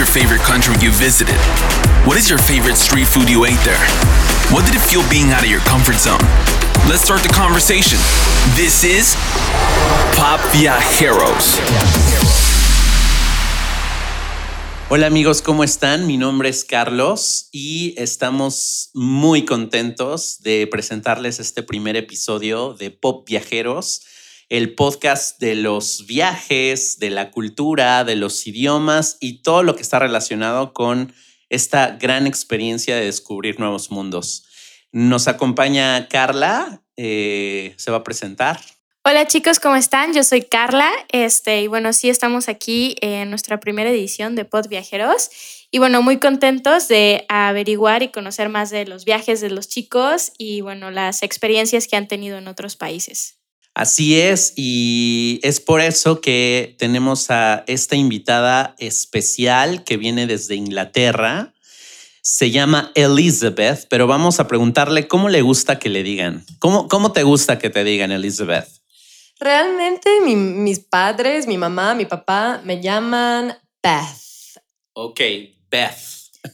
your favorite country you visited? What is your favorite street food you ate there? What did it feel being out of your comfort zone? Let's start the conversation. This is Pop Viajeros. Hola amigos, ¿cómo están? Mi nombre es Carlos y estamos muy contentos de presentarles este primer episodio de Pop Viajeros, el podcast de los viajes, de la cultura, de los idiomas y todo lo que está relacionado con esta gran experiencia de descubrir nuevos mundos. Nos acompaña Carla, eh, se va a presentar. Hola chicos, ¿cómo están? Yo soy Carla, este, y bueno, sí estamos aquí en nuestra primera edición de Pod Viajeros. Y bueno, muy contentos de averiguar y conocer más de los viajes de los chicos y bueno, las experiencias que han tenido en otros países. Así es, y es por eso que tenemos a esta invitada especial que viene desde Inglaterra. Se llama Elizabeth, pero vamos a preguntarle cómo le gusta que le digan. ¿Cómo, cómo te gusta que te digan, Elizabeth? Realmente mis padres, mi mamá, mi papá me llaman Beth. Ok, Beth.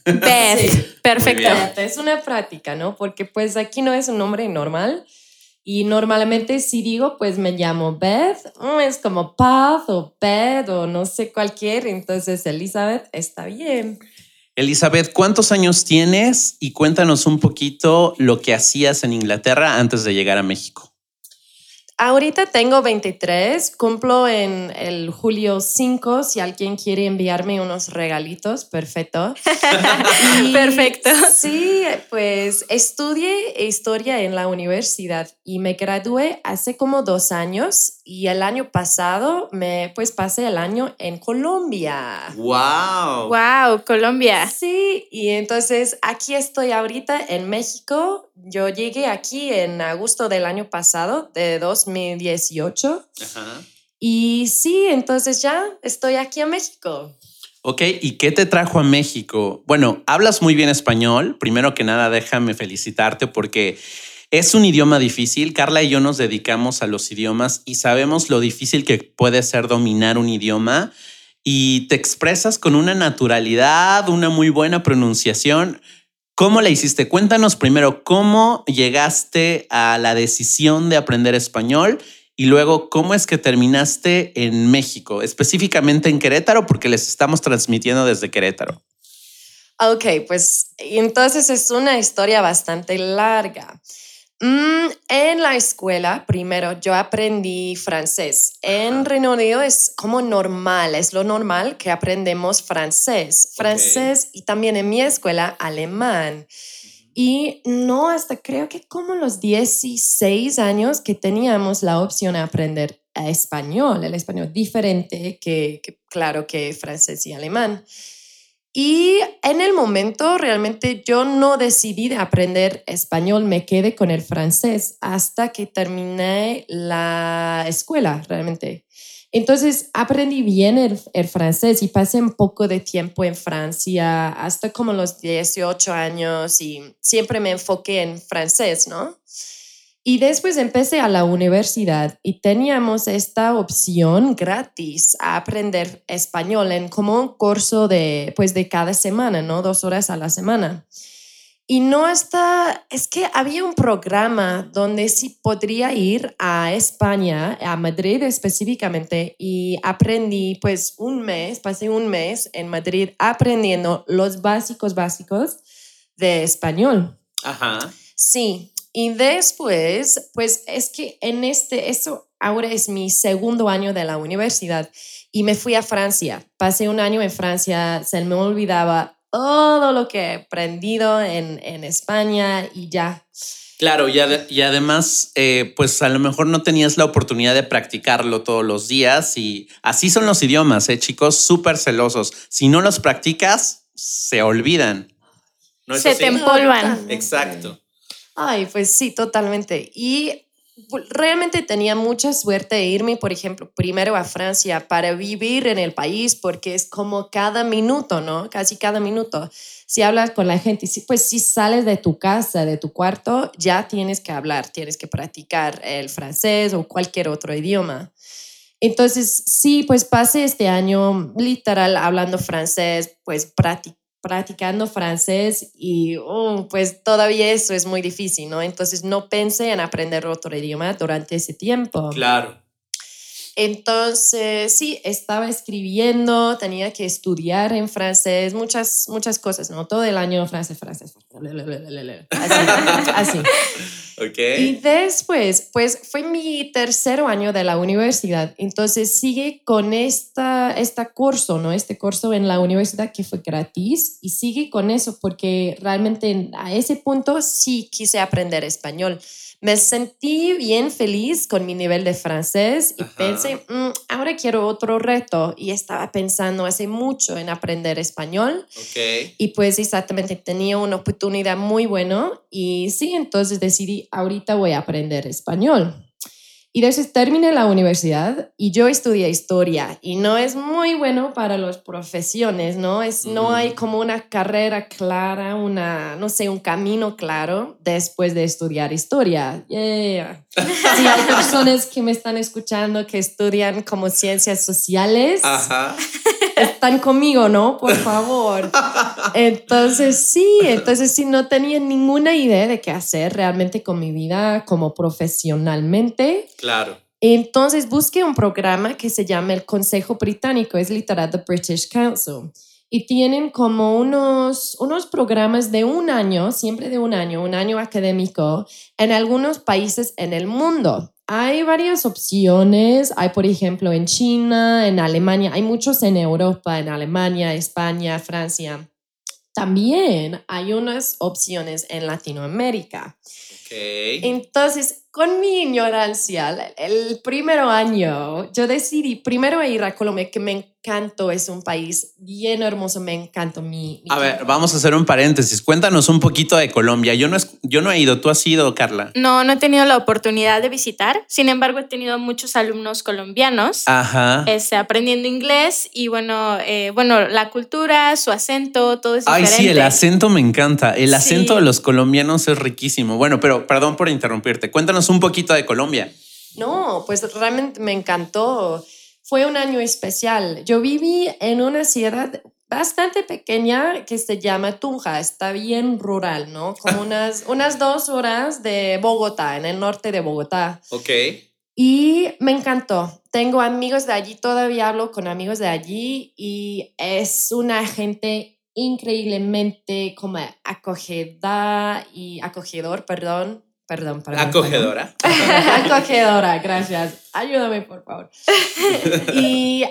Beth, perfecto. Es una práctica, ¿no? Porque pues aquí no es un nombre normal. Y normalmente si digo, pues me llamo Beth, mm, es como Path o Beth o no sé cualquier, entonces Elizabeth está bien. Elizabeth, ¿cuántos años tienes? Y cuéntanos un poquito lo que hacías en Inglaterra antes de llegar a México. Ahorita tengo 23, cumplo en el julio 5, si alguien quiere enviarme unos regalitos, perfecto. perfecto. Sí, pues estudié historia en la universidad y me gradué hace como dos años y el año pasado me pues pasé el año en Colombia. Wow. Wow, Colombia. Sí, y entonces aquí estoy ahorita en México. Yo llegué aquí en agosto del año pasado, de 2018. Ajá. Y sí, entonces ya estoy aquí en México. Ok, ¿y qué te trajo a México? Bueno, hablas muy bien español. Primero que nada, déjame felicitarte porque es un idioma difícil. Carla y yo nos dedicamos a los idiomas y sabemos lo difícil que puede ser dominar un idioma y te expresas con una naturalidad, una muy buena pronunciación. ¿Cómo la hiciste? Cuéntanos primero cómo llegaste a la decisión de aprender español y luego cómo es que terminaste en México, específicamente en Querétaro, porque les estamos transmitiendo desde Querétaro. Ok, pues entonces es una historia bastante larga. Mm, en la escuela, primero, yo aprendí francés. En Reino Unido es como normal, es lo normal que aprendemos francés. Francés y también en mi escuela, alemán. Y no hasta creo que como los 16 años que teníamos la opción de aprender español, el español diferente que, que claro, que francés y alemán. Y en el momento realmente yo no decidí de aprender español, me quedé con el francés hasta que terminé la escuela realmente. Entonces aprendí bien el, el, francés y pasé un poco de tiempo en Francia hasta como los 18 años y siempre me enfoqué en francés, ¿no? Y después empecé a la universidad y teníamos esta opción gratis a aprender español en como un curso de, pues de cada semana, ¿no? Dos horas a la semana. Y no hasta, es que había un programa donde sí podría ir a España, a Madrid específicamente, y aprendí pues un mes, pasé un mes en Madrid aprendiendo los básicos básicos de español. Ajá. Sí, y después, pues es que en este, eso ahora es mi segundo año de la universidad y me fui a Francia. Pasé un año en Francia, se me olvidaba todo lo que he aprendido en, en España y ya. Claro, y, y además, eh, pues a lo mejor no tenías la oportunidad de practicarlo todos los días y así son los idiomas, ¿eh, chicos, súper celosos. Si no los practicas, se olvidan. se te empolvan. Exacto. Ay, pues sí, totalmente. Y realmente tenía mucha suerte de irme, por ejemplo, primero a Francia para vivir en el país, porque es como cada minuto, ¿no? Casi cada minuto. Si hablas con la gente, pues si sales de tu casa, de tu cuarto, ya tienes que hablar, tienes que practicar el francés o cualquier otro idioma. Entonces, sí, pues pasé este año literal hablando francés, pues practicando francés y oh, pues todavía eso es muy difícil, ¿no? Entonces no pensé en aprender otro idioma durante ese tiempo. Claro. Entonces, sí, estaba escribiendo, tenía que estudiar en francés, muchas, muchas cosas, ¿no? Todo el año francés, francés. Así. así. Okay. Y después, pues fue mi tercer año de la universidad, entonces sigue con esta, este curso, ¿no? Este curso en la universidad que fue gratis y sigue con eso porque realmente a ese punto sí quise aprender español me sentí bien feliz con mi nivel de francés y pensé, mm, ahora quiero otro reto. Y estaba pensando hace mucho en aprender español. Okay. Y pues exactamente tenía una oportunidad muy buena. Y sí, entonces decidí, ahorita voy a aprender español. Y después terminé la universidad y yo estudié historia y no es muy bueno para las profesiones, ¿no? Es, No hay como una carrera clara, una, no sé, un camino claro después de estudiar historia. Yeah. Si hay personas que me están escuchando que estudian como ciencias sociales, Ajá están conmigo, ¿no? Por favor. Entonces, sí, entonces sí, no tenía ninguna idea de qué hacer realmente con mi vida como profesionalmente. Claro. Entonces busqué un programa que se llama el Consejo Británico, es literal The British Council. Y tienen como unos, unos programas de un año, siempre de un año, un año académico, en algunos países en el mundo. Hay varias opciones. Hay, por ejemplo, en China, en Alemania, hay muchos en Europa, en Alemania, España, Francia. También hay unas opciones en Latinoamérica. Okay. Entonces, con mi ignorancia, el primer año, yo decidí primero ir a Colombia, que me encantó, es un país bien hermoso, me encantó mi... a ver, vamos a hacer un paréntesis. Cuéntanos un poquito de Colombia. Yo no, yo no he ido, ¿tú has ido, Carla? No, no he tenido la oportunidad de visitar. Sin embargo, he tenido muchos alumnos colombianos Ajá. Este, aprendiendo inglés y bueno, eh, bueno, la cultura, su acento, todo es Ay, diferente. sí, el acento me encanta. El acento de los colombianos es riquísimo. Bueno, pero perdón por interrumpirte. Cuéntanos un poquito de Colombia. No, pues realmente me encantó. Fue un año especial. Yo viví en una ciudad bastante pequeña que se llama Tunja, está bien rural, ¿no? Como unas, unas dos horas de Bogotá, en el norte de Bogotá. Ok. Y me encantó. Tengo amigos de allí, todavía hablo con amigos de allí y es una gente increíblemente como acogedora y acogedor, perdón, Perdón, perdón. Acogedora. Acogedora, gracias. Ayúdame, por favor. y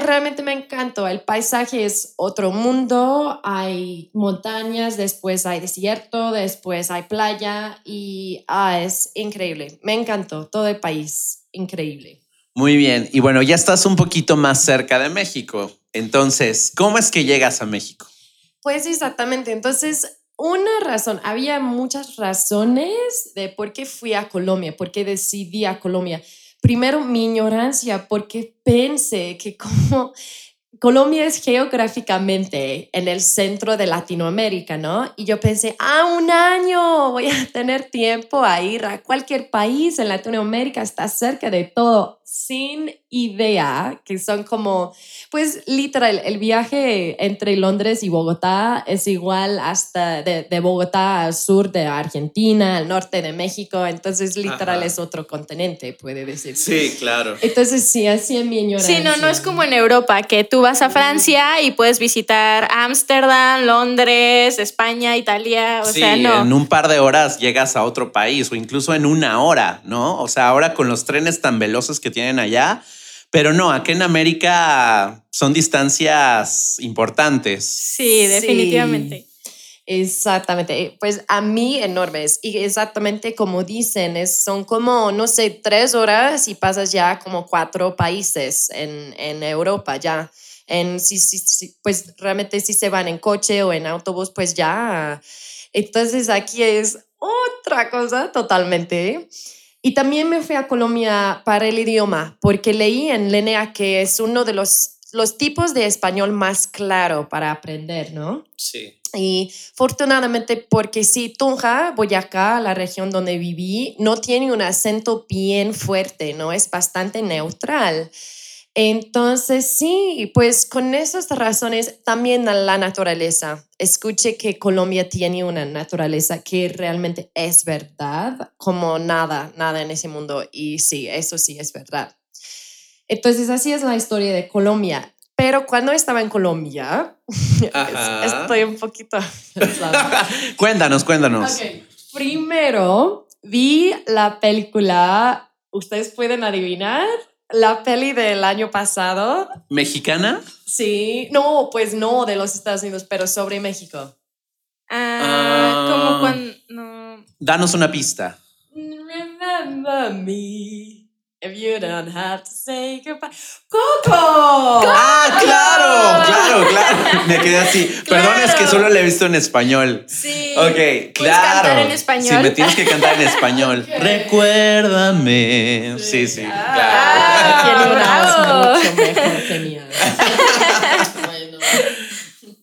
realmente me encantó. El paisaje es otro mundo. Hay montañas, después hay desierto, después hay playa y ah, es increíble. Me encantó. Todo el país, increíble. Muy bien. Y bueno, ya estás un poquito más cerca de México. Entonces, ¿cómo es que llegas a México? Pues exactamente. Entonces, una razón, había muchas razones de por qué fui a Colombia, por qué decidí a Colombia. Primero, mi ignorancia, porque pensé que como Colombia es geográficamente en el centro de Latinoamérica, ¿no? Y yo pensé, ah, un año voy a tener tiempo a ir a cualquier país en Latinoamérica, está cerca de todo, sin idea que son como, pues literal, el viaje entre Londres y Bogotá es igual hasta de, de Bogotá al sur de Argentina, al norte de México, entonces literal es otro continente, puede decir. Sí, claro. Entonces sí, así en mi ignorancia. Sí, no, no es como en Europa, que tú vas a Francia y puedes visitar Ámsterdam, Londres, España, Italia, o sí, sea, no. en un par de horas llegas a otro país o incluso en una hora, ¿no? O sea, ahora con los trenes tan veloces que tienen allá, pero no, aquí en América son distancias importantes. Sí, definitivamente. Exactamente, pues a mí enormes y exactamente como dicen, es, son como, no sé, tres horas y pasas ya como cuatro países en, en Europa ya. En, si, si, pues realmente si se van en coche o en autobús, pues ya. Entonces aquí es otra cosa totalmente. Y también me fui a Colombia para el idioma, porque leí en Lenea que es uno de los los tipos de español más claro para aprender, ¿no? Sí. Y afortunadamente, porque sí, Tunja, Boyacá, la región donde viví, no tiene un acento bien fuerte, ¿no? Es bastante neutral. Entonces, sí, pues con esas razones también la naturaleza. Escuche que Colombia tiene una naturaleza que realmente es verdad, como nada, nada en ese mundo. Y sí, eso sí es verdad. Entonces, así es la historia de Colombia. Pero cuando estaba en Colombia, estoy un poquito... cuéntanos, cuéntanos. Okay. Primero, vi la película, ¿ustedes pueden adivinar? La peli del año pasado. ¿Mexicana? Sí. No, pues no, de los Estados Unidos, pero sobre México. Ah, como cuando... No. Danos una pista. Remember me. If you don't have to say goodbye. ¡Coco! ¡Ah, claro! Claro, claro. Me quedé así. Perdón, es que solo le he visto en español. Sí. Ok, claro. cantar en español? Sí, me tienes que cantar en español. Recuérdame. Sí, sí, ah, claro. Ah, mucho mejor que mía. bueno.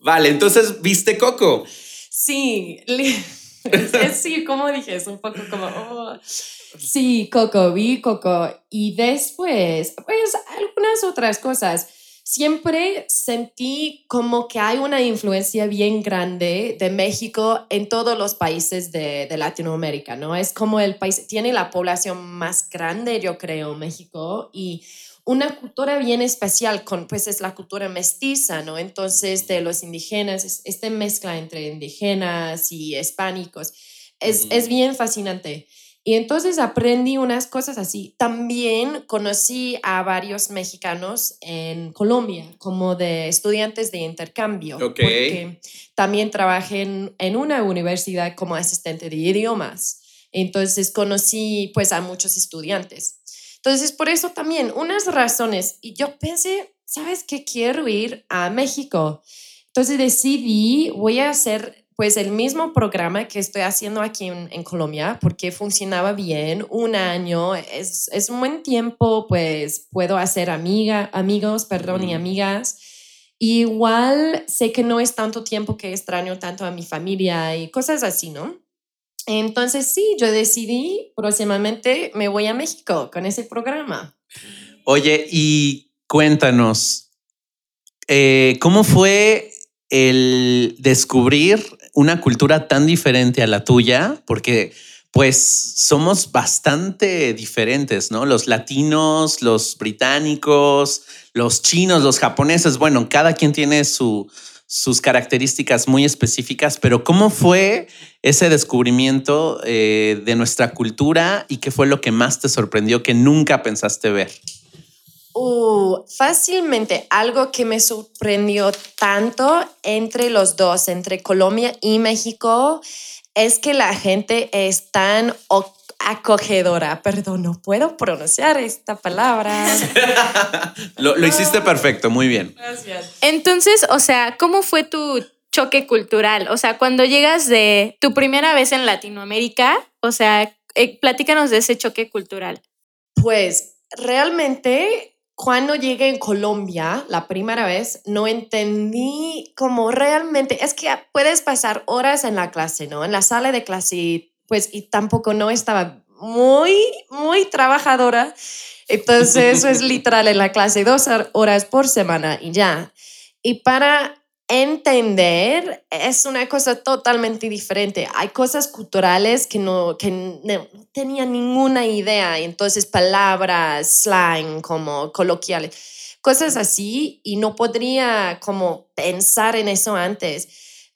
Vale, entonces, ¿viste Coco? Sí. sí, como dije, es un poco como... Oh. Sí, Coco, vi Coco. Y después, pues algunas otras cosas. Siempre sentí como que hay una influencia bien grande de México en todos los países de, de Latinoamérica, ¿no? Es como el país, tiene la población más grande, yo creo, México, y una cultura bien especial, con, pues es la cultura mestiza, ¿no? Entonces, de los indígenas, esta mezcla entre indígenas y hispánicos, es, es bien fascinante. Y entonces aprendí unas cosas así. También conocí a varios mexicanos en Colombia, como de estudiantes de intercambio. Porque también trabajé en, en, una universidad como asistente de idiomas. Entonces conocí pues a muchos estudiantes. Entonces por eso también unas razones. Y yo pensé, ¿sabes qué? Quiero ir a México. Entonces decidí, voy a hacer pues el mismo programa que estoy haciendo aquí en, Colombia, porque funcionaba bien, un año, es, es, un buen tiempo, pues puedo hacer amiga, amigos, perdón, y amigas. igual sé que no es tanto tiempo que extraño tanto a mi familia y cosas así, ¿no? Entonces sí, yo decidí próximamente me voy a México con ese programa. Oye, y cuéntanos, eh, ¿cómo fue el descubrir una cultura tan diferente a la tuya, porque pues somos bastante diferentes, ¿no? Los latinos, los británicos, los chinos, los japoneses, bueno, cada quien tiene su, sus características muy específicas, pero ¿cómo fue ese descubrimiento eh, de nuestra cultura y qué fue lo que más te sorprendió que nunca pensaste ver? Uh, fácilmente algo que me sorprendió tanto entre los dos, entre Colombia y México, es que la gente es tan acogedora. Perdón, no puedo pronunciar esta palabra. lo, lo hiciste perfecto, muy bien. Gracias. Entonces, o sea, ¿cómo fue tu choque cultural? O sea, cuando llegas de tu primera vez en Latinoamérica, o sea, eh, platícanos de ese choque cultural. Pues realmente cuando llegué en Colombia la primera vez, no entendí cómo realmente, es que puedes pasar horas en la clase, ¿no? En la sala de clase, pues, y tampoco no estaba muy, muy trabajadora. Entonces, eso es literal en la clase dos horas por semana y ya. Y para entender es una cosa totalmente diferente. Hay cosas culturales que no, que no tenía ninguna idea, entonces palabras, slang como coloquiales, cosas así, y no podría como pensar en eso antes.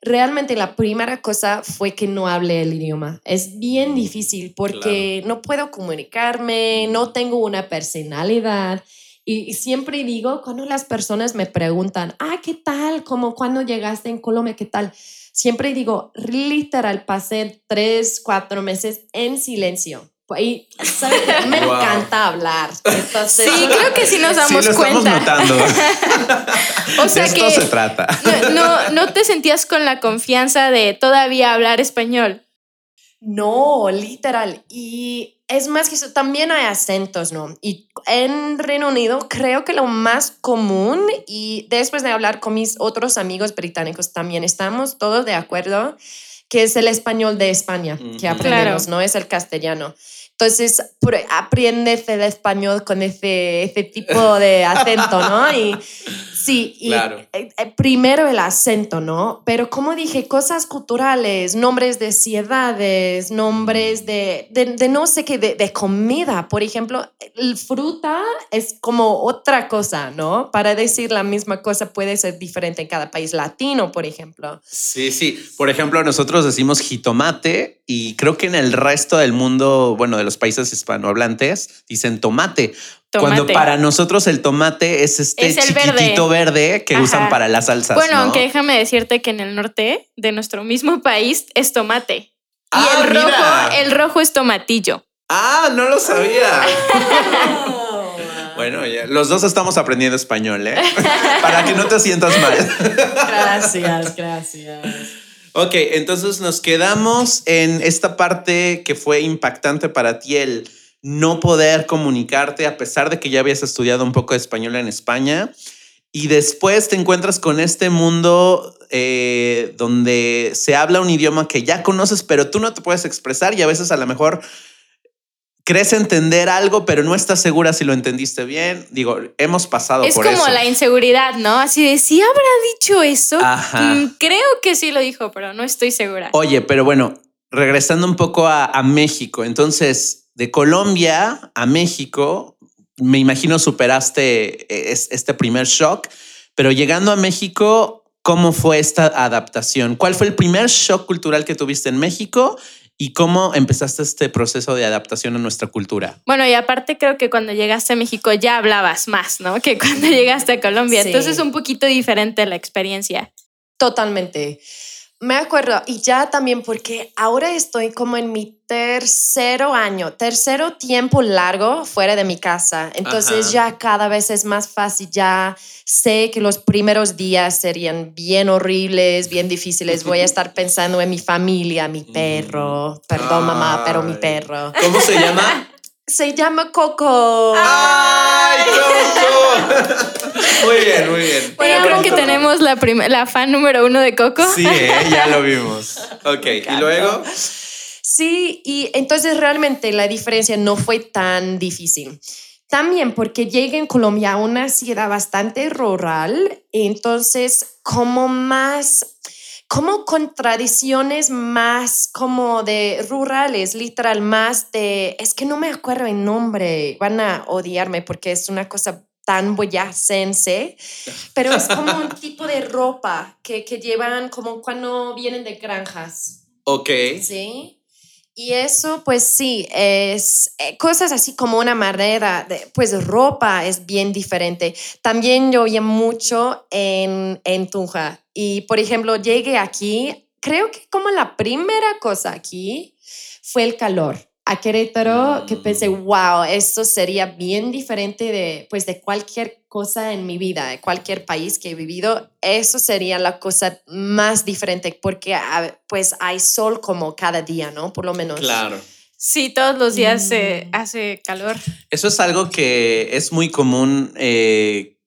Realmente la primera cosa fue que no hablé el idioma. Es bien difícil porque no puedo comunicarme, no tengo una personalidad. Y, siempre digo, cuando las personas me preguntan, ah, ¿qué tal? Como cuando llegaste en Colombia, ¿qué tal? Siempre digo, literal, pasé tres, cuatro meses en silencio. Y ¿sabes? me encanta hablar. sí, creo que sí nos damos sí, lo cuenta. Estamos notando. o sea de esto se trata. no, no te sentías con la confianza de todavía hablar español. No, literal. Y es más que eso, también hay acentos, ¿no? Y en Reino Unido creo que lo más común, y después de hablar con mis otros amigos británicos también, estamos todos de acuerdo que es el español de España que aprendemos, no es el castellano. Entonces, aprendes el español con ese, tipo de acento, ¿no? Y sí, y eh, eh, primero el acento, ¿no? Pero como dije, cosas culturales, nombres de ciudades, nombres de, de, no sé qué, de, de, comida. Por ejemplo, el fruta es como otra cosa, ¿no? Para decir la misma cosa puede ser diferente en cada país latino, por ejemplo. Sí, sí. Por ejemplo, nosotros decimos jitomate y creo que en el resto del mundo, bueno, de los países hispanohablantes, dicen tomate. Cuando para nosotros el tomate es este chiquitito verde, que usan para las salsas. Bueno, aunque déjame decirte que en el norte de nuestro mismo país es tomate. y ah, el rojo, el rojo es tomatillo. Ah, no lo sabía. Bueno, ya, los dos estamos aprendiendo español, ¿eh? Para que no te sientas mal. Gracias, gracias. Ok, entonces nos quedamos en esta parte que fue impactante para ti, el no poder comunicarte a pesar de que ya habías estudiado un poco de español en España. Y después te encuentras con este mundo eh, donde se habla un idioma que ya conoces, pero tú no te puedes expresar y a veces a lo mejor crees entender algo, pero no estás segura si lo entendiste bien. Digo, hemos pasado por eso. Es como la inseguridad, ¿no? Así de, si habrá dicho eso? Mm, creo que sí lo dijo, pero no estoy segura. Oye, pero bueno, regresando un poco a, México, entonces, de Colombia a México, me imagino superaste eh, este primer shock, pero llegando a México, ¿cómo fue esta adaptación? ¿Cuál fue el primer shock cultural que tuviste en México ¿Y cómo empezaste este proceso de adaptación a nuestra cultura? Bueno, y aparte creo que cuando llegaste a México ya hablabas más, ¿no? Que cuando llegaste a Colombia. Entonces es un poquito diferente la experiencia. Totalmente. Me acuerdo, y ya también porque ahora estoy como en mi tercero año, tercero tiempo largo fuera de mi casa. Entonces ya cada vez es más fácil, ya sé que los primeros días serían bien horribles, bien difíciles. Voy a estar pensando en mi familia, mi perro. Perdón, mamá, pero mi perro. ¿Cómo se llama? Se llama Coco. ¡Ay, Coco! muy bien, muy bien. Bueno, creo que tenemos la, la fan número uno de Coco. Sí, ¿eh? ya lo vimos. Ok, ¿y luego? Sí, y entonces realmente la diferencia no fue tan difícil. También porque llegué en Colombia a una ciudad bastante rural, entonces como más como con tradiciones más como de rurales, literal, más de, es que no me acuerdo el nombre, van a odiarme porque es una cosa tan boyacense, pero es como un tipo de ropa que, que llevan como cuando vienen de granjas. Ok. Sí. Y eso, pues sí, es eh, cosas así como una manera, de, pues ropa es bien diferente. También yo oía mucho en, en Tunja. Y, por ejemplo, llegué aquí, creo que como la primera cosa aquí fue el calor a Querétaro que pensé, wow, esto sería bien diferente de, pues, de cualquier cosa en mi vida, de cualquier país que he vivido. Eso sería la cosa más diferente porque pues hay sol como cada día, ¿no? Por lo menos. Claro. Sí, todos los días se mm. hace calor. Eso es algo que es muy común eh,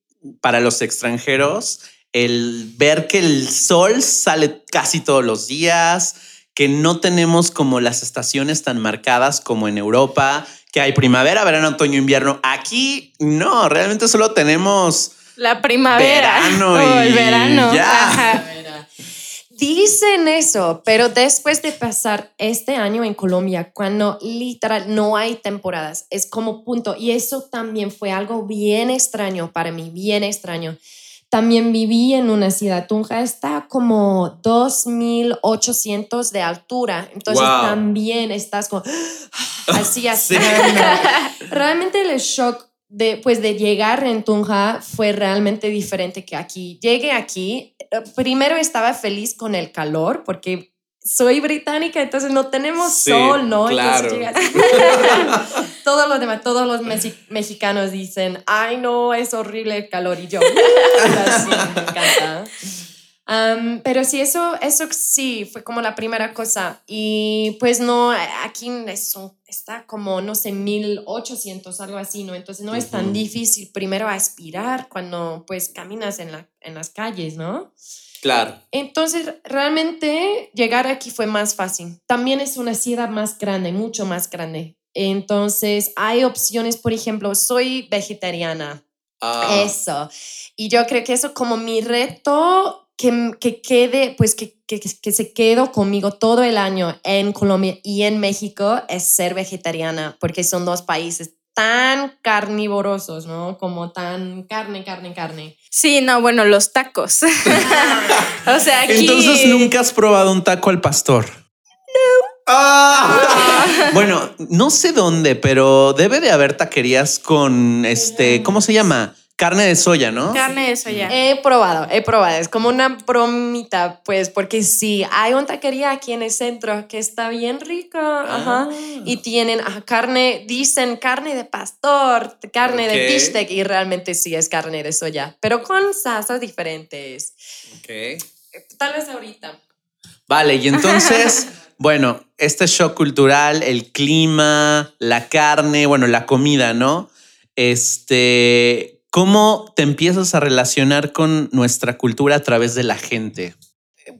para los extranjeros, el ver que el sol sale casi todos los días, que no tenemos como las estaciones tan marcadas como en Europa, que hay primavera, verano, otoño, invierno. Aquí no, realmente solo tenemos la primavera verano o el verano. Ya. Dicen eso, pero después de pasar este año en Colombia, cuando literal no hay temporadas, es como punto. Y eso también fue algo bien extraño para mí, bien extraño. También viví en una ciudad, Tunja está como 2.800 de altura, entonces también estás como así, así. Realmente el shock de, pues, de llegar en Tunja fue realmente diferente que aquí. Llegué aquí, eh, primero estaba feliz con el calor porque soy británica, entonces no tenemos sol, ¿no? Claro. todos los demás, todos los mexicanos dicen, ay, no, es horrible el calor. Y yo, sí, me encanta. Am, pero sí, eso, eso sí fue como la primera cosa. Y pues no, aquí es un- está como, no sé, 1800, algo así, ¿no? Entonces no es tan difícil primero aspirar cuando pues caminas en, la, en las calles, ¿no? Claro. Entonces, realmente llegar aquí fue más fácil. También es una ciudad más grande, mucho más grande. Entonces, hay opciones, por ejemplo, soy vegetariana. Ah, Eso. Y yo creo que eso como mi reto que, que quede, pues que, que, que se quedó conmigo todo el año en Colombia y en México es ser vegetariana, porque son dos países tan carnívorosos, ¿no? Como tan carne, carne, carne. Sí, no, bueno, los tacos. o sea, aquí. Entonces nunca has probado un taco al pastor. No. bueno, no sé dónde, pero debe de haber taquerías con este, ¿cómo se llama? Carne de soya, ¿no? Carne de soya. He probado, he probado. Es como una bromita, pues, porque sí, hay una taquería aquí en el centro que está bien rica. Ajá. Ah. Y tienen ajá, carne, dicen carne de pastor, carne de bistec, y realmente sí es carne de soya, pero con salsas diferentes. Ok. Tal vez ahorita. Vale, y entonces, bueno, este shock cultural, el clima, la carne, bueno, la comida, ¿no? Este, ¿cómo te empiezas a relacionar con nuestra cultura a través de la gente?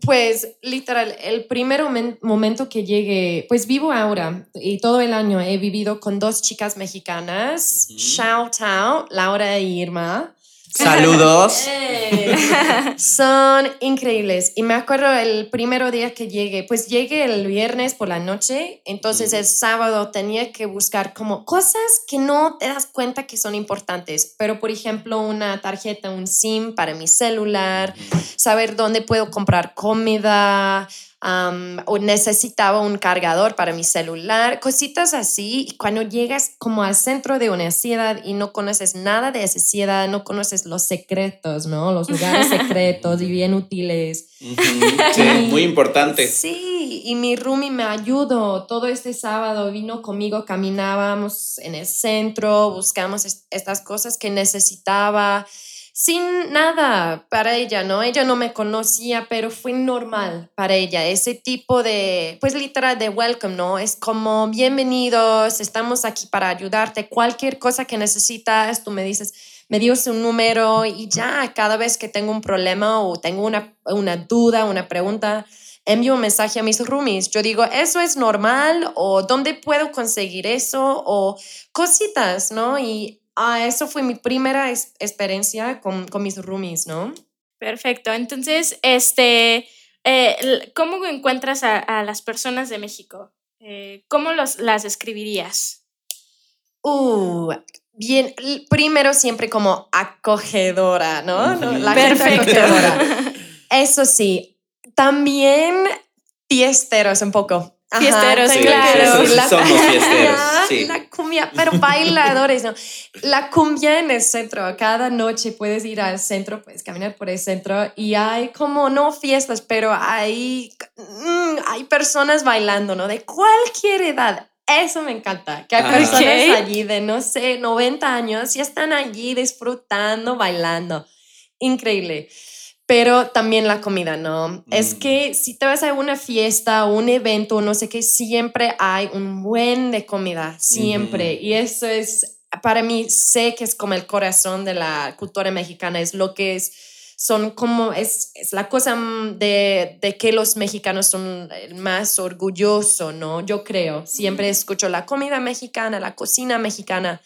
Pues literal, el primer momen- momento que llegué, pues vivo ahora y todo el año he vivido con dos chicas mexicanas, Ujú. shout out, Laura e Irma. Saludos. Son increíbles. Y me acuerdo el primero día que llegué, pues llegué el viernes por la noche, entonces el sábado tenía que buscar como cosas que no te das cuenta que son importantes, pero por ejemplo una tarjeta, un SIM para mi celular, saber dónde puedo comprar comida. Am, o necesitaba un cargador para mi celular, cositas así. Y cuando llegas como al centro de una ciudad y no conoces nada de esa ciudad, no conoces los secretos, ¿no? Los lugares secretos y bien útiles. Sí, muy importante. Sí, y mi roomie me ayudó todo este sábado, vino conmigo, caminábamos en el centro, buscamos est- estas cosas que necesitaba sin nada para ella, ¿no? Ella no me conocía, pero fue normal para ella, ese tipo de, pues literal de welcome, ¿no? Es como bienvenidos, estamos aquí para ayudarte, cualquier cosa que necesitas, tú me dices, me dio su número y ya, cada vez que tengo un problema o tengo una, una duda, una pregunta, envío un mensaje a mis roomies. Yo digo, ¿eso es normal? ¿O dónde puedo conseguir eso? O cositas, ¿no? Y ah, eso fue mi primera ex- experiencia con, con mis roomies, ¿no? Perfecto. Entonces, este, eh, ¿cómo encuentras a, a las personas de México? Eh, ¿Cómo los, las describirías? Uh, bien, primero siempre como acogedora, ¿no? ¿No? La gente Perfecto. acogedora. Eso sí, también fiesteros un poco. Ajá, Fiesteros, tengo claro. Sí, sí somos fiesteros, sí. La cumbia, pero bailadores, ¿no? La cumbia en el centro, cada noche puedes ir al centro, puedes caminar por el centro y hay como, no fiestas, pero hay, mm, hay personas bailando, ¿no? De cualquier edad. Eso me encanta, que hay Ah. personas Ok. allí de, no sé, 90 años y están allí disfrutando, bailando. Increíble. Pero también la comida, ¿no? Es Mm. que si te vas a una fiesta o un evento, no sé qué, siempre hay un buen de comida, siempre. Y eso es, para mí, sé que es como el corazón de la cultura mexicana, es lo que es, son como, es, es la cosa mm, de, de que los mexicanos son el más orgulloso, ¿no? Yo creo, siempre escucho la comida mexicana, la cocina mexicana.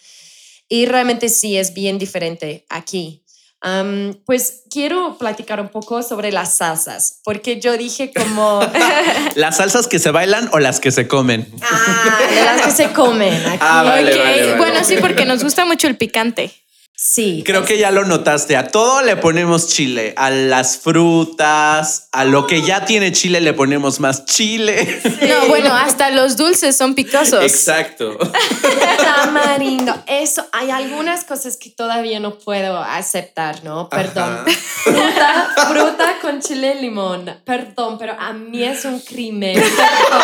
Y realmente sí es bien diferente aquí. Am, pues quiero platicar un poco sobre las salsas, porque yo dije como, ¿Las salsas que se bailan o las que se comen? ah, de las que se comen aquí. Ah, vale, Ok, vale, vale. Bueno, sí, porque nos gusta mucho el picante. Sí. Creo que ya lo notaste. A todo le ponemos chile. A las frutas, a lo que ya tiene chile le ponemos más chile. No, bueno, hasta los dulces son picosos. Exacto. Tamarindo. Eso, hay algunas cosas que todavía no puedo aceptar, ¿no? Perdón. Fruta, fruta con chile y limón. Perdón, pero a mí es un crimen. Perdón.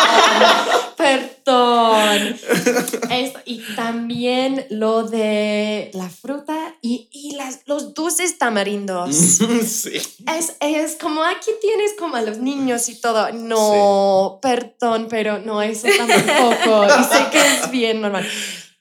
Perdón. Esto, y también lo de la fruta y, y las, los dulces tamarindos. sí. Es, es como aquí tienes como a los niños y todo. No, perdón, pero no, eso tampoco. y sé que es bien normal.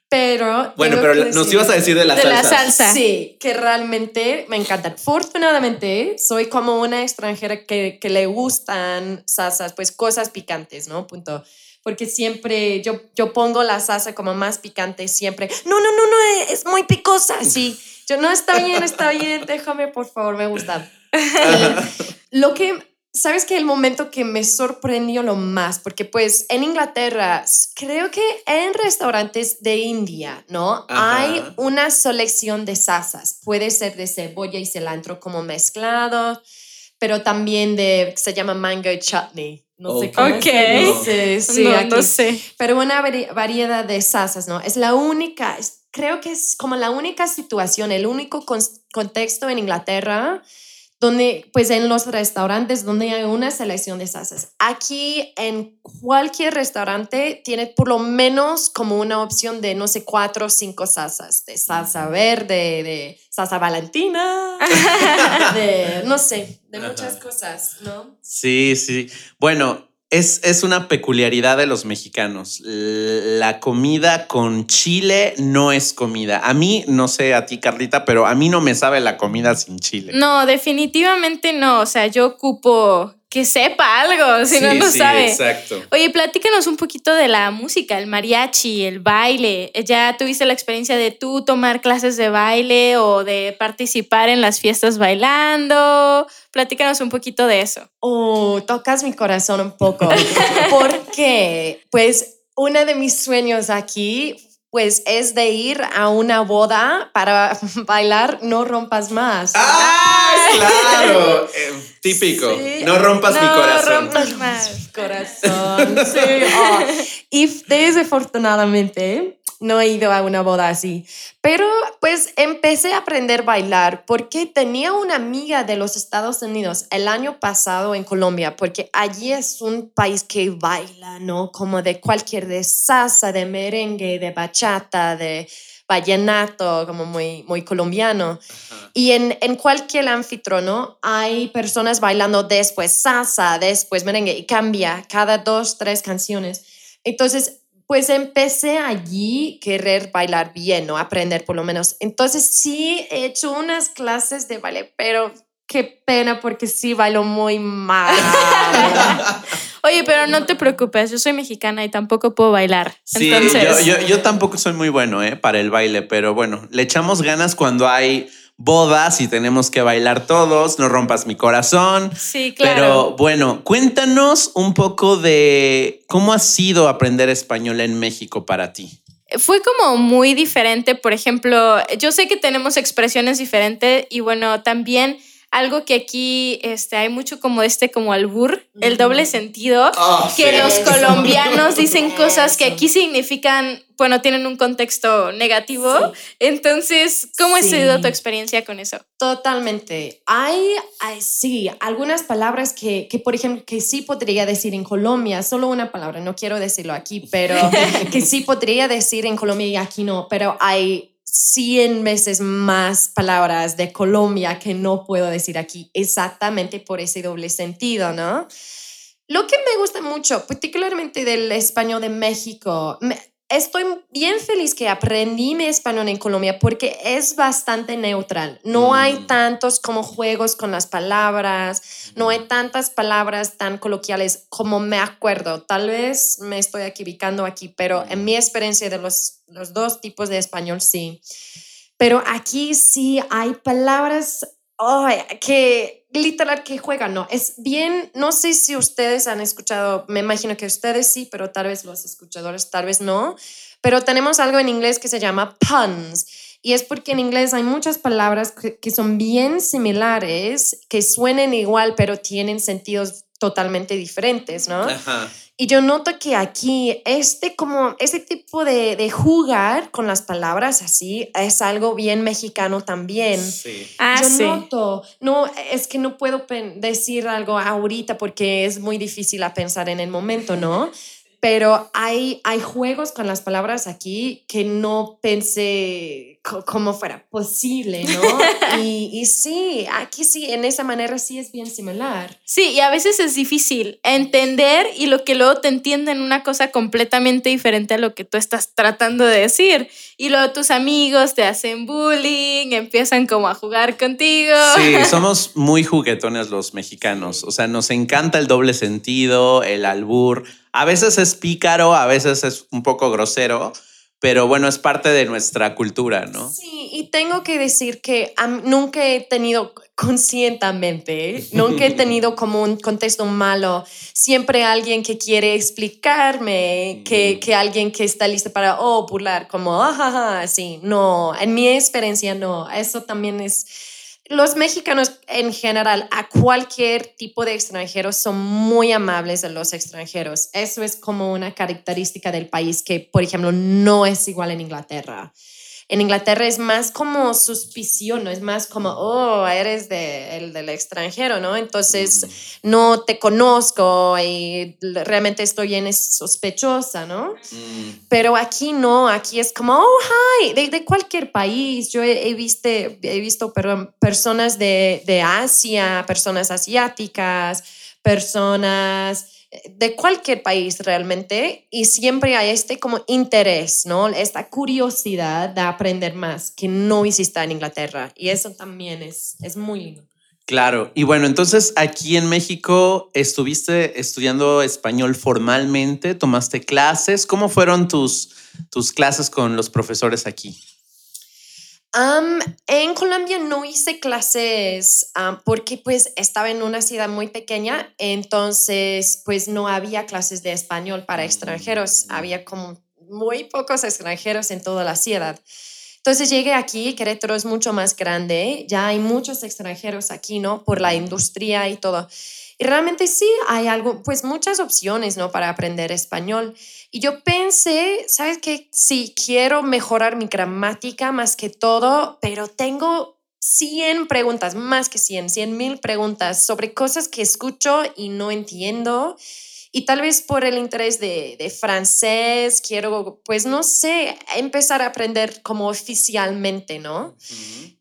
Pero. Bueno, pero que nos decir- ibas a decir de las De la salsas. salsa. Sí, que realmente me encantan. Afortunadamente, soy como una extranjera que, que le gustan salsas, pues cosas picantes, ¿no? Punto. Porque siempre yo, yo pongo la salsa como más picante, siempre. No, no, no, no, es muy picosa. Sí, yo no, está bien, está bien, déjame, por favor, me gusta. Y lo que, sabes que el momento que me sorprendió lo más, porque pues en Inglaterra, creo que en restaurantes de India, ¿no? Ajá. Hay una selección de salsas. Puede ser de cebolla y cilantro como mezclados, pero también de, se llama mango chutney. No sé Ok. cómo Ok. se dice, sí, no, aquí no sé. pero una vari- variedad de salsas, ¿no? Es la única, es- creo que es como la única situación, el único con- contexto en Inglaterra donde, pues en los restaurantes donde hay una selección de salsas. Aquí en cualquier restaurante tiene por lo menos como una opción de, no sé, cuatro o cinco salsas, de salsa verde, de salsa valentina, de, no sé, de muchas cosas, ¿no? Sí, sí. Bueno, es, es una peculiaridad de los mexicanos. La comida con chile no es comida. A mí, no sé a ti, Carlita, pero a mí no me sabe la comida sin chile. No, definitivamente no. O sea, yo ocupo que sepa algo, si no, Sí, no sí, sabe. Exacto. Oye, platícanos un poquito de la música, el mariachi, el baile. ¿Ya tuviste la experiencia de tú tomar clases de baile o de participar en las fiestas bailando? Platícanos un poquito de eso. Oh, tocas mi corazón un poco. Porque, pues, uno de mis sueños aquí, pues, es de ir a una boda para bailar No Rompas Más. ¡Ah, claro! Eh, típico. Sí. No rompas mi No corazón. rompas más. Corazón, sí. oh. Y desafortunadamente no he ido a una boda así. Pero pues empecé a aprender a bailar porque tenía una amiga de los Estados Unidos el año pasado en Colombia, porque allí es un país que baila, ¿no? Como de cualquier de salsa, de merengue, de bachata, de vallenato, como muy, muy colombiano. Y en, en cualquier anfitrono hay personas bailando después salsa, después merengue, y cambia cada dos, tres canciones. Entonces, pues empecé allí querer bailar bien, ¿no? Aprender por lo menos. Entonces sí he hecho unas clases de baile, pero qué pena porque sí bailo muy mal. Oye, pero no te preocupes, yo soy mexicana y tampoco puedo bailar. Sí, Entonces, yo, yo, yo tampoco soy muy bueno eh, para el baile, pero bueno, le echamos ganas cuando hay bodas y tenemos que bailar todos, no rompas mi corazón. sí, claro. Pero bueno, cuéntanos un poco de cómo ha sido aprender español en México para ti. Fue como muy diferente, por ejemplo, yo sé que tenemos expresiones diferentes y bueno, también algo que aquí este, hay mucho como este, como albur, el doble sentido, que sí. los Eso. colombianos dicen cosas que aquí significan, bueno, tienen un contexto negativo. Entonces, ¿cómo ha Sí. sido tu experiencia con eso? Totalmente. Hay, hay, sí, algunas palabras que, que, por ejemplo, que sí podría decir en Colombia, solo una palabra, no quiero decirlo aquí, pero que sí podría decir en Colombia y aquí no, pero hay 100 veces más palabras de Colombia que no puedo decir aquí, exactamente por ese doble sentido, ¿no? Lo que me gusta mucho, particularmente del español de México, estoy bien feliz que aprendí mi español en Colombia porque es bastante neutral. No hay Mm. tantos como juegos con las palabras, no hay tantas palabras tan coloquiales como me acuerdo. Tal vez me estoy equivocando aquí, pero en mi experiencia de los, los dos tipos de español, sí. Pero aquí sí hay palabras ay, que literal que juegan, ¿no? Es bien, no sé si ustedes han escuchado, me imagino que ustedes sí, pero tal vez los escuchadores tal vez no, pero tenemos algo en inglés que se llama puns. Y es porque en inglés hay muchas palabras que, que son bien similares, que suenan igual, pero tienen sentidos totalmente diferentes, ¿no? Ajá. Y yo noto que aquí este como ese tipo de, de jugar con las palabras así es algo bien mexicano también. Sí. Ah, yo sí. noto, no, es que no puedo decir algo ahorita porque es muy difícil a pensar en el momento, ¿no? pero hay, hay juegos con las palabras aquí que no pensé cómo fuera posible, ¿no? y, y, sí, aquí sí, en esa manera sí es bien similar. Sí, y a veces es difícil entender y lo que luego te entienden una cosa completamente diferente a lo que tú estás tratando de decir. Y luego tus amigos te hacen bullying, empiezan como a jugar contigo. Sí, somos muy juguetones los mexicanos, o sea, nos encanta el doble sentido, el albur. A veces es pícaro, a veces es un poco grosero, pero bueno, es parte de nuestra cultura, ¿no? Sí, y tengo que decir que nunca he tenido conscientemente, nunca he tenido como un contexto malo, siempre alguien que quiere explicarme, que, que alguien que está listo para, oh, burlar, como, ah, así, no, en mi experiencia no, eso también es los mexicanos en general, a cualquier tipo de extranjero, son muy amables a los extranjeros. Eso es como una característica del país que, por ejemplo, no es igual en Inglaterra. En Inglaterra es más como suspición, ¿no? Es más como, oh, eres de, el del extranjero, ¿no? Entonces, mm. no te conozco y realmente estoy en sospechosa, ¿no? Mm. Pero aquí no, aquí es como, oh, hi, de, de cualquier país. Yo he, visto, he visto perdón, personas de, de Asia, personas asiáticas, personas de cualquier país realmente y siempre hay este como interés, ¿no? Esta curiosidad de aprender más que no existe en Inglaterra y eso también es, es muy lindo. Claro, y bueno, entonces aquí en México estuviste estudiando español formalmente, tomaste clases, ¿cómo fueron tus, tus clases con los profesores aquí? En Colombia no hice clases porque pues estaba en una ciudad muy pequeña, entonces pues no había clases de español para extranjeros, había como muy pocos extranjeros en toda la ciudad. Entonces llegué aquí, Querétaro es mucho más grande, ya hay muchos extranjeros aquí, ¿no? Por la industria y todo. Y realmente sí, hay algo, pues muchas opciones, ¿no? Para aprender español. Y yo pensé, ¿sabes qué? Sí, quiero mejorar mi gramática más que todo, pero tengo 100 preguntas, más que 100, 100 mil preguntas sobre cosas que escucho y no entiendo. Y tal vez por el interés de, de, francés, quiero, pues no sé, empezar a aprender como oficialmente, ¿no?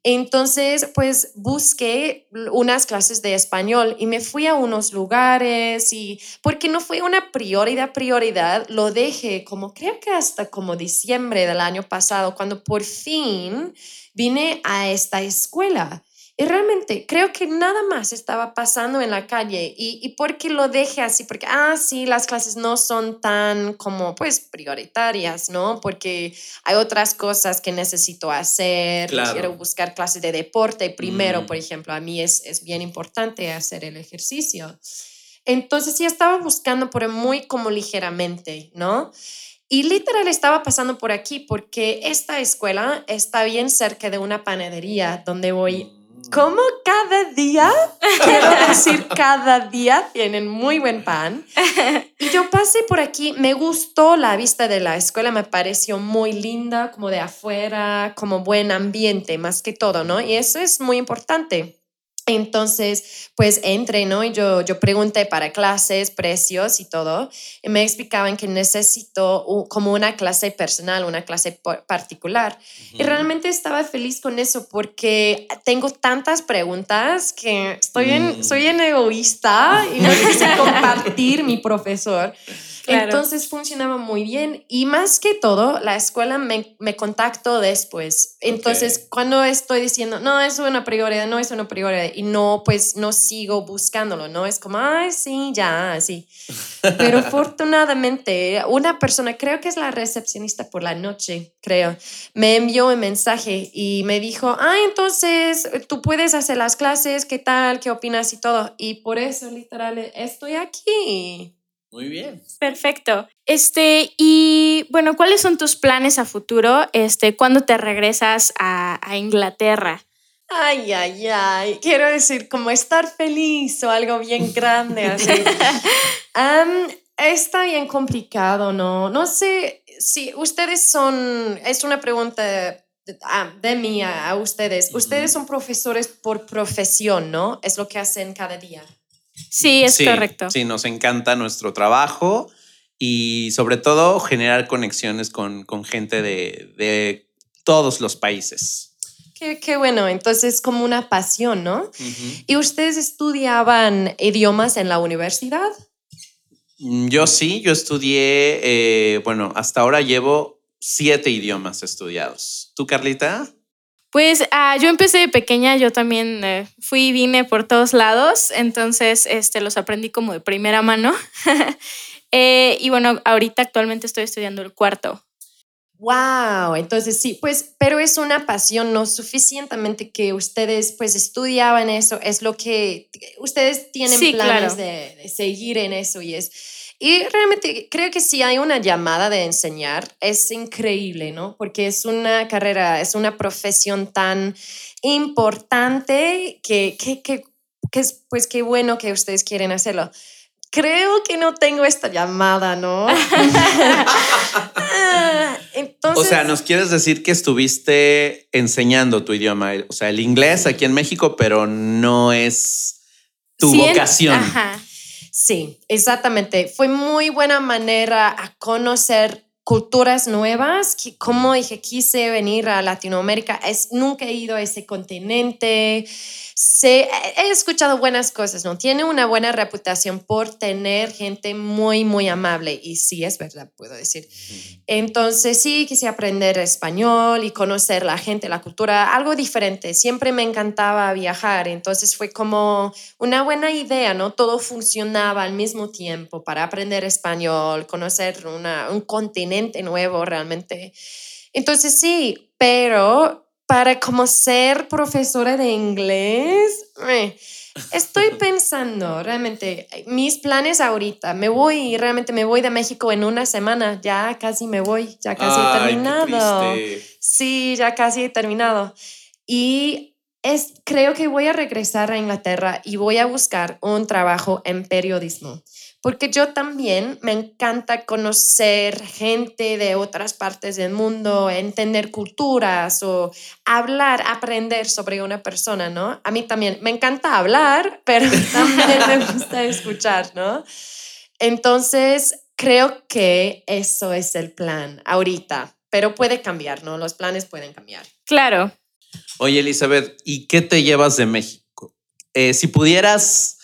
Entonces, pues busqué unas clases de español y me fui a unos lugares y porque no fue una prioridad, prioridad, lo dejé como creo que hasta como diciembre del año pasado, cuando por fin vine a esta escuela. Y realmente creo que nada más estaba pasando en la calle y, y porque lo dejé así, porque, ah, sí, las clases no son tan como, pues, prioritarias, ¿no? Porque hay otras cosas que necesito hacer, quiero buscar clases de deporte primero, mm. por ejemplo, a mí es, es bien importante hacer el ejercicio. Entonces sí estaba buscando por muy como ligeramente, ¿no? Y literal estaba pasando por aquí porque esta escuela está bien cerca de una panadería donde voy como cada día, quiero decir cada día, tienen muy buen pan. Y yo pasé por aquí, me gustó la vista de la escuela, me pareció muy linda, como de afuera, como buen ambiente, más que todo, ¿no? Y eso es muy importante. Entonces, pues entré, ¿no? Y yo, yo pregunté para clases, precios y todo. Y me explicaban que necesito como una clase personal, una clase particular. Y realmente estaba feliz con eso porque tengo tantas preguntas que estoy en, soy en egoísta y no quise compartir mi profesor. Entonces funcionaba muy bien y más que todo, la escuela me, me contactó después. Entonces, cuando estoy diciendo, no, es una prioridad, no es una prioridad y no, pues no sigo buscándolo, ¿no? Es como, ay, sí, ya, sí. Pero afortunadamente, una persona, creo que es la recepcionista por la noche, creo, me envió un mensaje y me dijo, ah, entonces tú puedes hacer las clases, ¿qué tal? ¿Qué opinas y todo? Y por eso, literal, estoy aquí. Muy bien. Perfecto. Este, y bueno, ¿cuáles son tus planes a futuro? Este, ¿cuándo te regresas a, Inglaterra? Ay, ay, ay. Quiero decir, como estar feliz o algo bien grande así. está bien complicado, ¿no? No sé si ustedes son, es una pregunta de, ah, mí a, ustedes. Ustedes son profesores por profesión, ¿no? Es lo que hacen cada día. Sí, es correcto. Sí, nos encanta nuestro trabajo y sobre todo generar conexiones con, con gente de, de, todos los países. Qué, qué, bueno, entonces como una pasión, ¿no? Uh -huh. ¿Y ustedes estudiaban idiomas en la universidad? Mm, yo sí, yo estudié, eh, bueno, hasta ahora llevo siete idiomas estudiados. ¿Tú, Carlita? Pues uh, yo empecé de pequeña, yo también eh, fui y vine por todos lados, entonces este, los aprendí como de primera mano. eh, y bueno, ahorita actualmente estoy estudiando el cuarto. Wow, entonces sí, pues, pero es una pasión no suficientemente que ustedes pues estudiaban eso, es lo que ustedes tienen sí, planes claro. de, de seguir en eso y es y realmente creo que si hay una llamada de enseñar, es increíble, ¿no? Porque es una carrera, es una profesión tan importante que, que, que, que es, pues qué bueno que ustedes quieren hacerlo. Creo que no tengo esta llamada, ¿no? Entonces, o sea, nos quieres decir que estuviste enseñando tu idioma, o sea, el inglés aquí en México, pero no es tu sí, vocación. Ajá. Sí, exactamente. Fue muy buena manera a conocer culturas nuevas, como dije, quise venir a Latinoamérica, es, nunca he ido a ese continente, sé, he escuchado buenas cosas, ¿no? Tiene una buena reputación por tener gente muy, muy amable, y sí, es verdad, puedo decir. Entonces, sí, quise aprender español y conocer la gente, la cultura, algo diferente. Siempre me encantaba viajar, entonces fue como una buena idea, ¿no? Todo funcionaba al mismo tiempo para aprender español, conocer una, un continente nuevo realmente. Entonces sí, pero para como ser profesora de inglés, eh, estoy pensando realmente mis planes ahorita. Me voy, realmente me voy de México en una semana. Ya casi me voy, ya casi Ay, he terminado. Sí, ya casi he terminado. Y es, creo que voy a regresar a Inglaterra y voy a buscar un trabajo en periodismo porque yo también me encanta conocer gente de otras partes del mundo, entender culturas o hablar, aprender sobre una persona, ¿no? A mí también me encanta hablar, pero también me gusta escuchar, ¿no? Entonces, creo que eso es el plan ahorita, pero puede cambiar, ¿no? Los planes pueden cambiar. Claro. Oye, Elizabeth, ¿y qué te llevas de México? Eh, si pudieras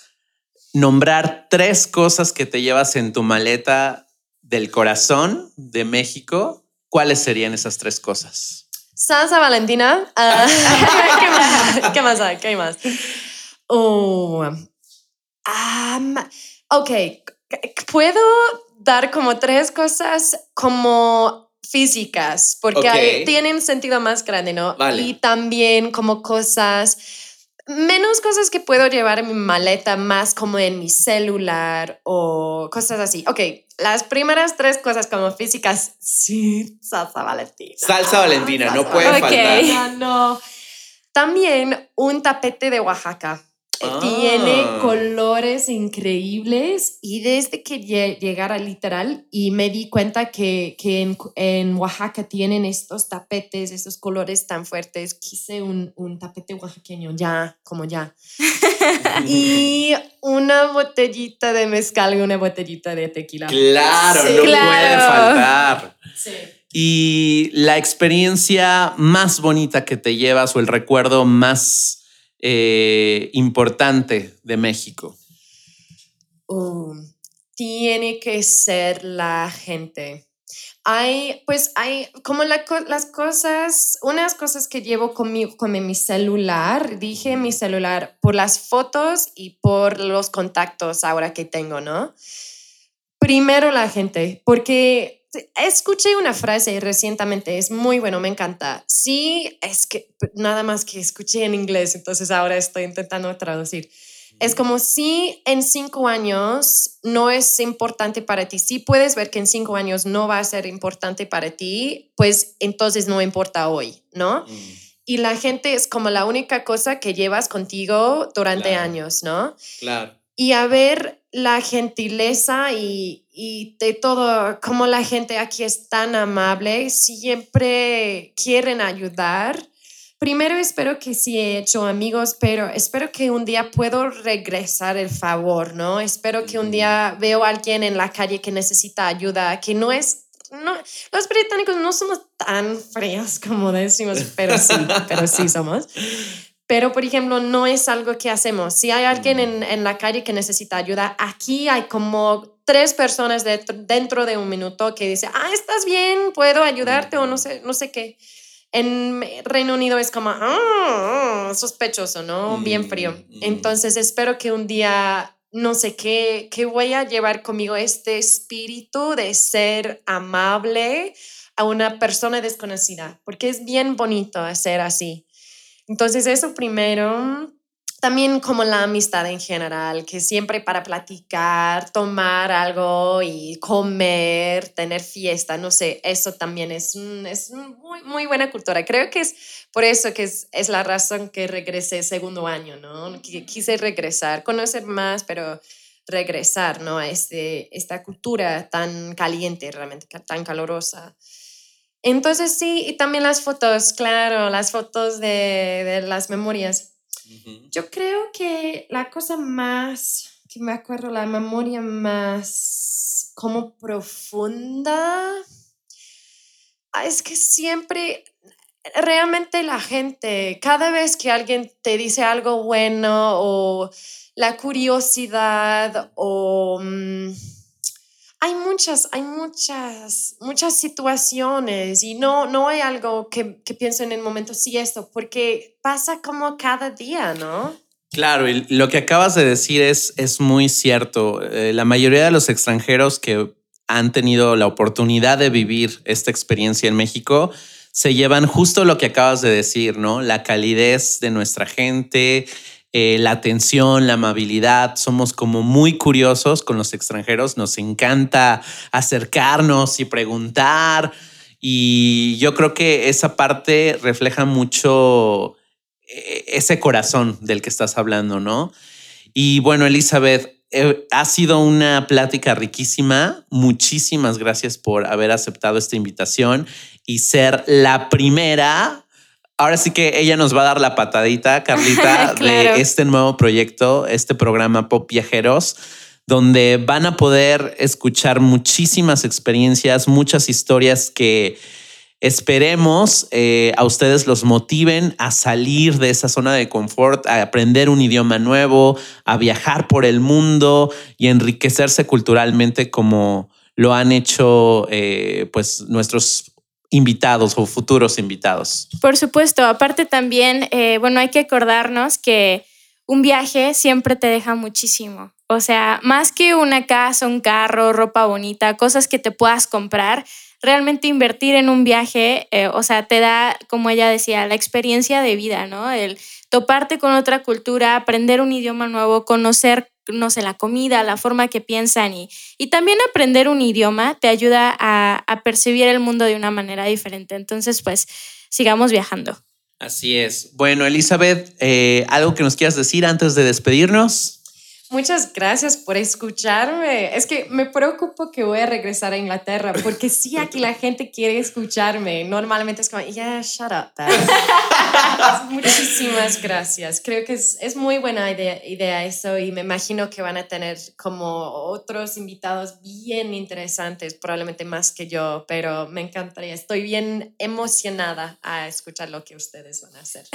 nombrar tres cosas que te llevas en tu maleta del corazón de México, ¿cuáles serían esas tres cosas? Salsa Valentina. Uh, ¿qué, más? ¿Qué más hay? ¿Qué hay más? Oh, um, ok, puedo dar como tres cosas como físicas, porque okay. hay, tienen sentido más grande, ¿no? Vale. Y también como cosas menos cosas que puedo llevar en mi maleta, más como en mi celular o cosas así. Ok, las primeras tres cosas como físicas, sí, salsa valentina. Salsa valentina, salsa no puede okay. faltar. No, También un tapete de Oaxaca. Ah. Tiene colores increíbles y desde que llegara literal y me di cuenta que, que en, en, Oaxaca tienen estos tapetes, estos colores tan fuertes, quise un, un tapete oaxaqueño, ya, como ya. y una botellita de mezcal y una botellita de tequila. Claro, Sí. no Claro. puede faltar. Sí. Y la experiencia más bonita que te llevas o el recuerdo más eh, importante de México. Uh, tiene que ser la gente. Hay, pues hay como la, co- las cosas, unas cosas que llevo conmigo, con mi celular, dije mi celular por las fotos y por los contactos ahora que tengo, ¿no? Primero la gente, porque escuché una frase recientemente, es muy bueno, me encanta. Sí, es que nada más que escuché en inglés, entonces ahora estoy intentando traducir. Es como si en cinco años no es importante para ti, si puedes ver que en cinco años no va a ser importante para ti, pues entonces no importa hoy, ¿no? Y la gente es como la única cosa que llevas contigo durante Claro. años, ¿no? Claro. y a ver la gentileza y, y de todo, como la gente aquí es tan amable, siempre quieren ayudar, Primero espero que sí he hecho amigos, pero espero que un día puedo regresar el favor, ¿no? Espero que un día veo a alguien en la calle que necesita ayuda, que no es no, los británicos no somos tan fríos como decimos, pero sí, pero sí somos. Pero, por ejemplo, no es algo que hacemos. Si hay alguien en, en la calle que necesita ayuda, aquí hay como tres personas dentro de un minuto que dice, ah, estás bien, puedo ayudarte o no sé, no sé qué. En Reino Unido es como, ah, sospechoso, ¿no? Bien frío. Mm, mm. Entonces, espero que un día no sé qué, qué voy a llevar conmigo este espíritu de ser amable a una persona desconocida, porque es bien bonito hacer así. Entonces, eso primero también como la amistad en general, que siempre para platicar, tomar algo y comer, tener fiesta, no sé, eso también es, es muy, muy buena cultura. Creo que es por eso que es, es la razón que regresé segundo año, ¿no? Quise regresar, conocer más, pero regresar, ¿no? A este, esta cultura tan caliente, realmente tan calorosa. Entonces sí, y también las fotos, claro, las fotos de, de las memorias. Yo creo que la cosa más que me acuerdo, la memoria más como profunda, ah, es que siempre, realmente la gente, cada vez que alguien te dice algo bueno o la curiosidad o... Mm, hay muchas, hay muchas, muchas situaciones y no, no hay algo que, que pienso en el momento, sí, esto, porque pasa como cada día, ¿no? Claro, y lo que acabas de decir es, es muy cierto. Eh, la mayoría de los extranjeros que han tenido la oportunidad de vivir esta experiencia en México se llevan justo lo que acabas de decir, ¿no? La calidez de nuestra gente, eh, la atención, la amabilidad. Somos como muy curiosos con los extranjeros. Nos encanta acercarnos y preguntar. Y yo creo que esa parte refleja mucho eh, ese corazón del que estás hablando, ¿no? Y bueno, Elizabeth, eh, ha sido una plática riquísima. Muchísimas gracias por haber aceptado esta invitación y ser la primera ahora sí que ella nos va a dar la patadita, Carlita, de este nuevo proyecto, este programa Pop Viajeros, donde van a poder escuchar muchísimas experiencias, muchas historias que esperemos eh, a ustedes los motiven a salir de esa zona de confort, a aprender un idioma nuevo, a viajar por el mundo y enriquecerse culturalmente como lo han hecho eh, pues nuestros invitados o futuros invitados. Por supuesto, aparte también, eh, bueno, hay que acordarnos que un viaje siempre te deja muchísimo. O sea, más que una casa, un carro, ropa bonita, cosas que te puedas comprar, realmente invertir en un viaje, eh, o sea, te da, como ella decía, la experiencia de vida, ¿no? El toparte con otra cultura, aprender un idioma nuevo, conocer no sé, la comida, la forma que piensan y, y también aprender un idioma te ayuda a, percibir el mundo de una manera diferente. Entonces, pues, sigamos viajando. Así es. Bueno, Elizabeth, eh, ¿algo que nos quieras decir antes de despedirnos? Muchas gracias por escucharme. Es que me preocupo que voy a regresar a Inglaterra porque sí, aquí la gente quiere escucharme. Normalmente es como, yeah, shut up. Muchísimas gracias. Creo que es, es muy buena idea, idea, eso y me imagino que van a tener como otros invitados bien interesantes, probablemente más que yo, pero me encantaría. Estoy bien emocionada a escuchar lo que ustedes van a hacer.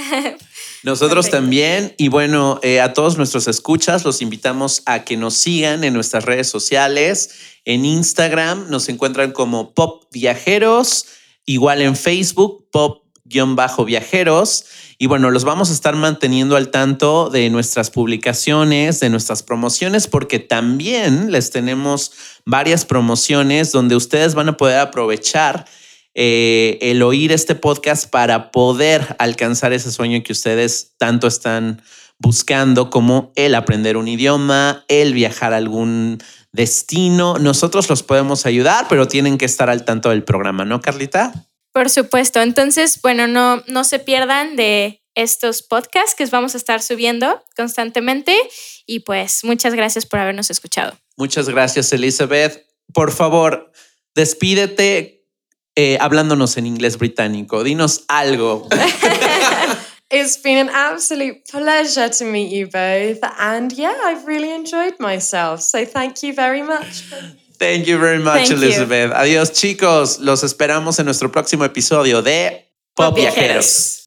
Nosotros también. Y bueno, eh, a todos nuestros escuchas los invitamos a que nos sigan en nuestras redes sociales. En Instagram nos encuentran como Pop Viajeros, igual en Facebook, Pop-Viajeros. Y bueno, los vamos a estar manteniendo al tanto de nuestras publicaciones, de nuestras promociones, porque también les tenemos varias promociones donde ustedes van a poder aprovechar eh, el oír este podcast para poder alcanzar ese sueño que ustedes tanto están buscando como el aprender un idioma, el viajar a algún destino. Nosotros los podemos ayudar, pero tienen que estar al tanto del programa, ¿no, Carlita? Por supuesto. Entonces, bueno, no, no se pierdan de estos podcasts que vamos a estar subiendo constantemente y pues muchas gracias por habernos escuchado. Muchas gracias, Elizabeth. Por favor, despídete eh, hablándonos en inglés británico. Dinos algo. It's been an absolute pleasure to meet you both. And yeah, I've really enjoyed myself. So thank you very much. Thank you very much, Thank you. Elizabeth. Adiós, chicos. Los esperamos en nuestro próximo episodio de Pop Viajeros.